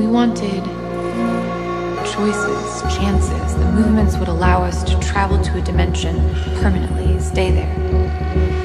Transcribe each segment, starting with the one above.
We wanted choices, chances. The movements would allow us to travel to a dimension permanently, stay there.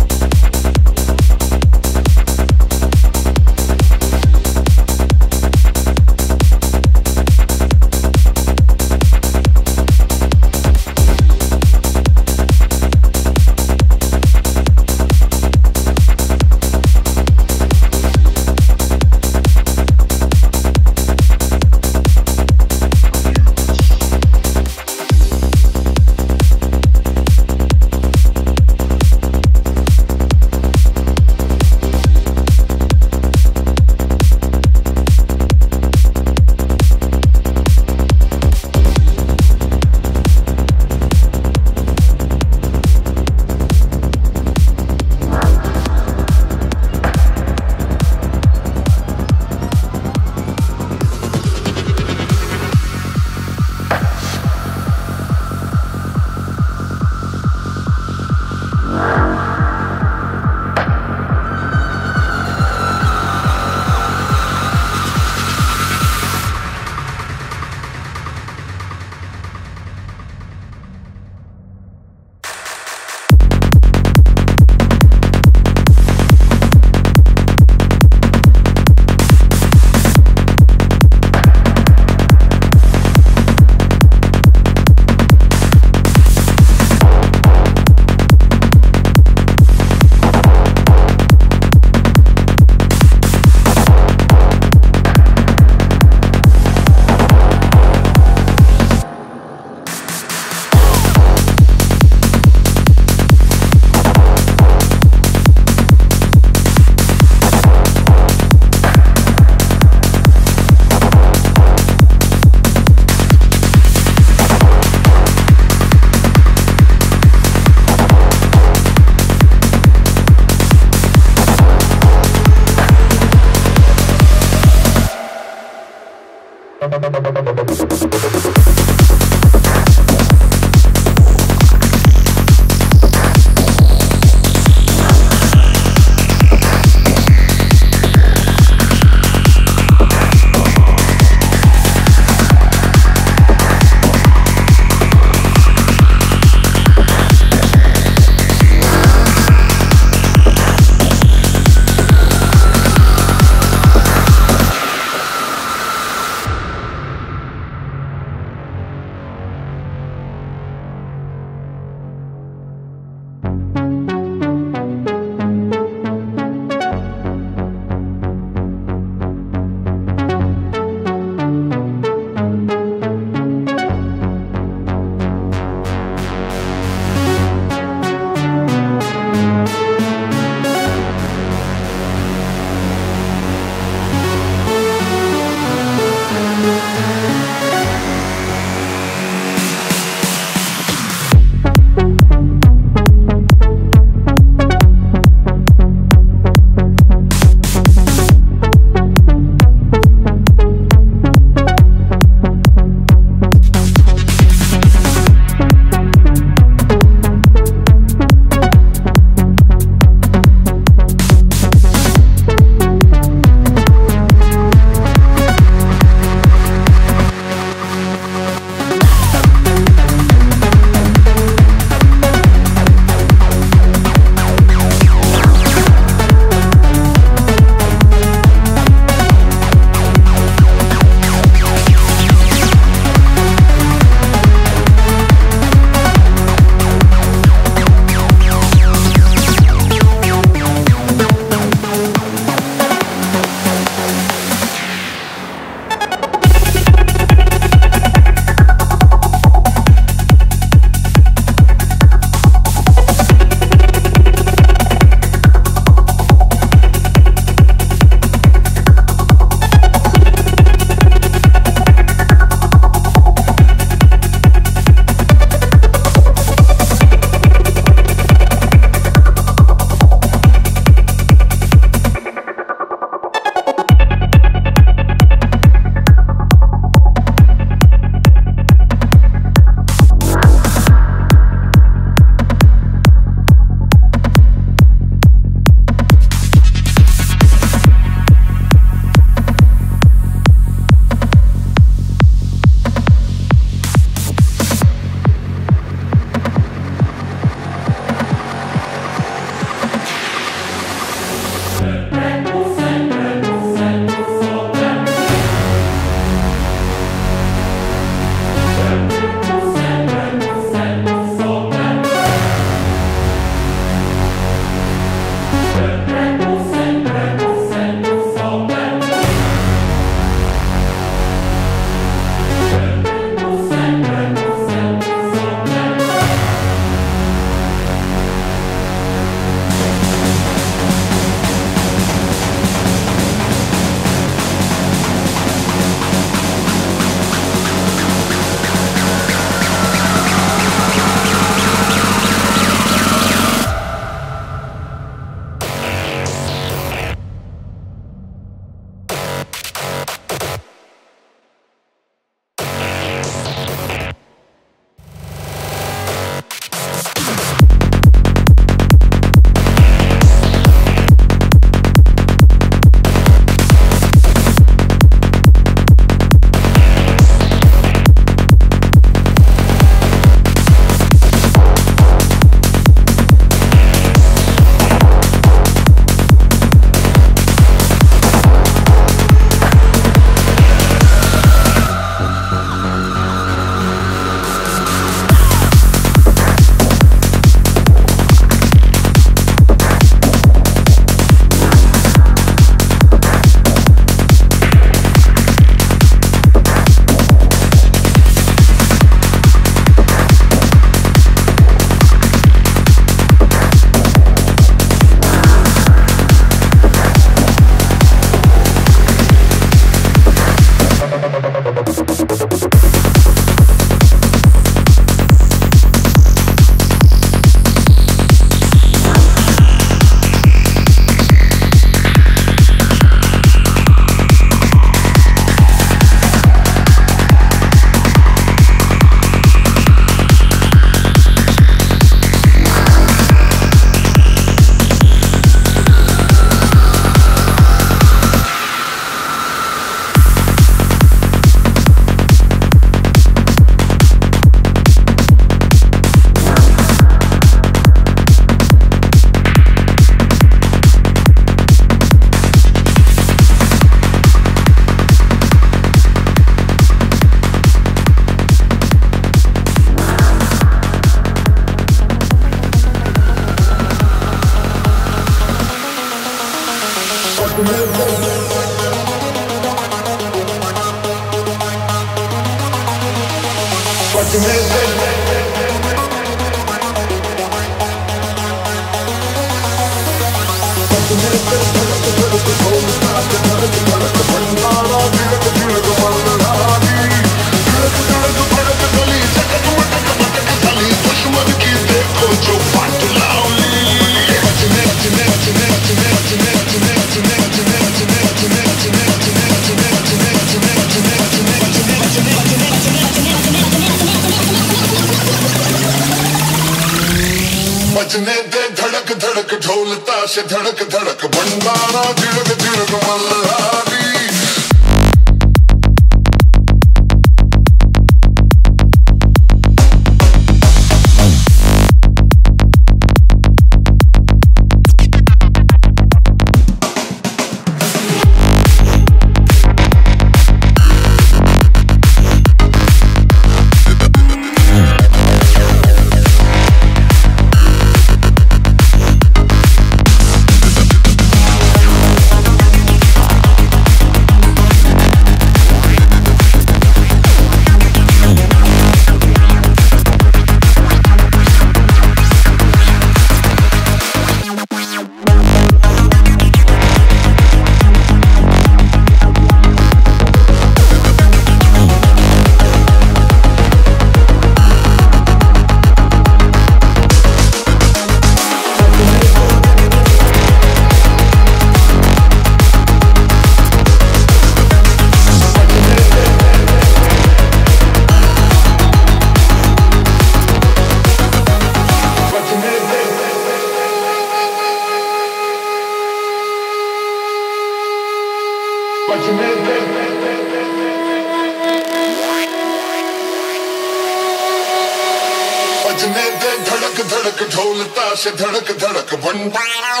भंडारा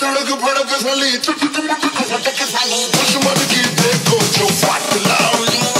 तड़क भड़क सली चुटक की देखो जो फाट